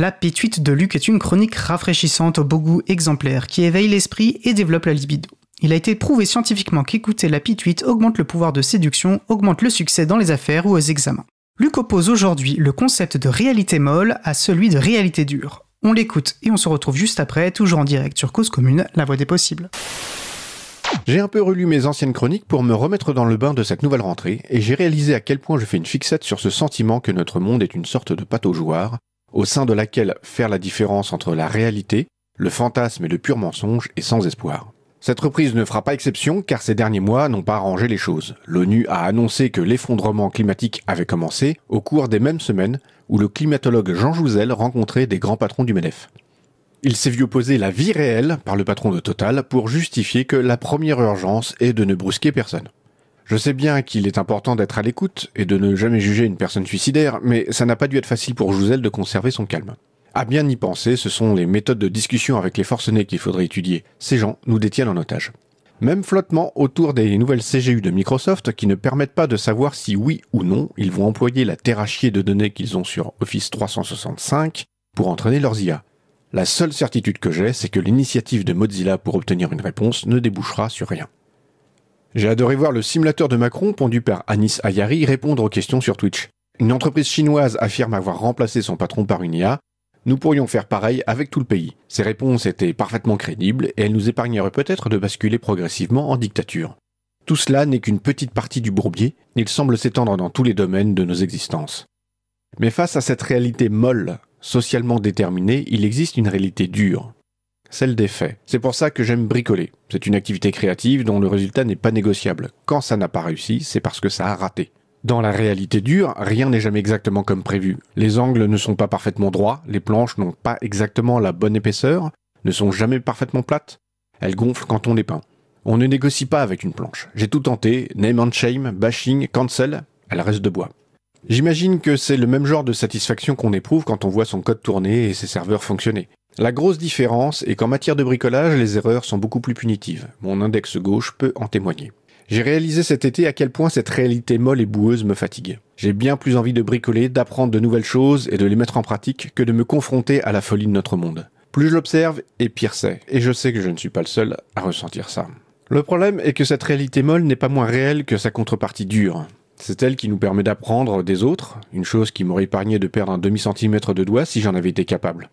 La P8 de Luc est une chronique rafraîchissante au beau goût exemplaire qui éveille l'esprit et développe la libido. Il a été prouvé scientifiquement qu'écouter la P8 augmente le pouvoir de séduction, augmente le succès dans les affaires ou aux examens. Luc oppose aujourd'hui le concept de réalité molle à celui de réalité dure. On l'écoute et on se retrouve juste après, toujours en direct sur Cause Commune, la voix des possibles. J'ai un peu relu mes anciennes chroniques pour me remettre dans le bain de cette nouvelle rentrée, et j'ai réalisé à quel point je fais une fixette sur ce sentiment que notre monde est une sorte de joueurs, au sein de laquelle faire la différence entre la réalité, le fantasme et le pur mensonge est sans espoir. Cette reprise ne fera pas exception car ces derniers mois n'ont pas arrangé les choses. L'ONU a annoncé que l'effondrement climatique avait commencé au cours des mêmes semaines où le climatologue Jean Jouzel rencontrait des grands patrons du MEDEF. Il s'est vu opposer la vie réelle par le patron de Total pour justifier que la première urgence est de ne brusquer personne. Je sais bien qu'il est important d'être à l'écoute et de ne jamais juger une personne suicidaire, mais ça n'a pas dû être facile pour Jouzel de conserver son calme. À bien y penser, ce sont les méthodes de discussion avec les forcenés qu'il faudrait étudier. Ces gens nous détiennent en otage. Même flottement autour des nouvelles CGU de Microsoft qui ne permettent pas de savoir si oui ou non ils vont employer la terrachier de données qu'ils ont sur Office 365 pour entraîner leurs IA. La seule certitude que j'ai, c'est que l'initiative de Mozilla pour obtenir une réponse ne débouchera sur rien. J'ai adoré voir le simulateur de Macron, pondu par Anis Ayari, répondre aux questions sur Twitch. Une entreprise chinoise affirme avoir remplacé son patron par une IA. Nous pourrions faire pareil avec tout le pays. Ces réponses étaient parfaitement crédibles et elles nous épargneraient peut-être de basculer progressivement en dictature. Tout cela n'est qu'une petite partie du bourbier, il semble s'étendre dans tous les domaines de nos existences. Mais face à cette réalité molle, socialement déterminée, il existe une réalité dure, celle des faits. C'est pour ça que j'aime bricoler. C'est une activité créative dont le résultat n'est pas négociable. Quand ça n'a pas réussi, c'est parce que ça a raté. Dans la réalité dure, rien n'est jamais exactement comme prévu. Les angles ne sont pas parfaitement droits, les planches n'ont pas exactement la bonne épaisseur, ne sont jamais parfaitement plates. Elles gonflent quand on les peint. On ne négocie pas avec une planche. J'ai tout tenté, name and shame, bashing, cancel, elle reste de bois. J'imagine que c'est le même genre de satisfaction qu'on éprouve quand on voit son code tourner et ses serveurs fonctionner. La grosse différence est qu'en matière de bricolage, les erreurs sont beaucoup plus punitives. Mon index gauche peut en témoigner. J'ai réalisé cet été à quel point cette réalité molle et boueuse me fatigue. J'ai bien plus envie de bricoler, d'apprendre de nouvelles choses et de les mettre en pratique que de me confronter à la folie de notre monde. Plus je l'observe, et pire c'est. Et je sais que je ne suis pas le seul à ressentir ça. Le problème est que cette réalité molle n'est pas moins réelle que sa contrepartie dure. C'est elle qui nous permet d'apprendre des autres, une chose qui m'aurait épargné de perdre un demi-centimètre de doigt si j'en avais été capable.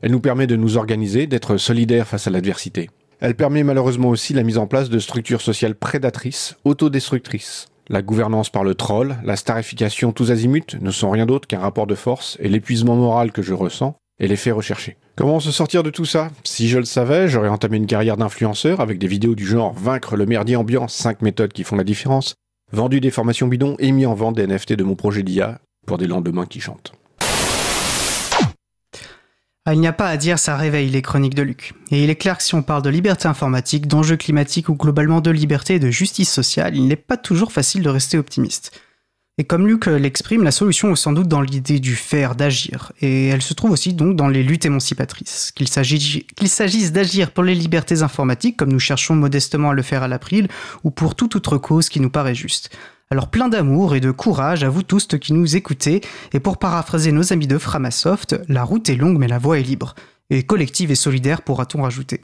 Elle nous permet de nous organiser, d'être solidaires face à l'adversité. Elle permet malheureusement aussi la mise en place de structures sociales prédatrices, autodestructrices. La gouvernance par le troll, la starification tous azimuts ne sont rien d'autre qu'un rapport de force et l'épuisement moral que je ressens et l'effet recherché. Comment se sortir de tout ça? Si je le savais, j'aurais entamé une carrière d'influenceur avec des vidéos du genre Vaincre le merdier ambiant, 5 méthodes qui font la différence, vendu des formations bidons et mis en vente des NFT de mon projet d'IA pour des lendemains qui chantent. Ah, il n'y a pas à dire, ça réveille les chroniques de Luc. Et il est clair que si on parle de liberté informatique, d'enjeux climatiques ou globalement de liberté et de justice sociale, il n'est pas toujours facile de rester optimiste. Et comme Luc l'exprime, la solution est sans doute dans l'idée du faire, d'agir. Et elle se trouve aussi donc dans les luttes émancipatrices. Qu'il s'agisse d'agir pour les libertés informatiques, comme nous cherchons modestement à le faire à l'April, ou pour toute autre cause qui nous paraît juste. Alors plein d'amour et de courage à vous tous qui nous écoutez, et pour paraphraser nos amis de Framasoft, la route est longue mais la voie est libre. Et collective et solidaire pourra-t-on rajouter?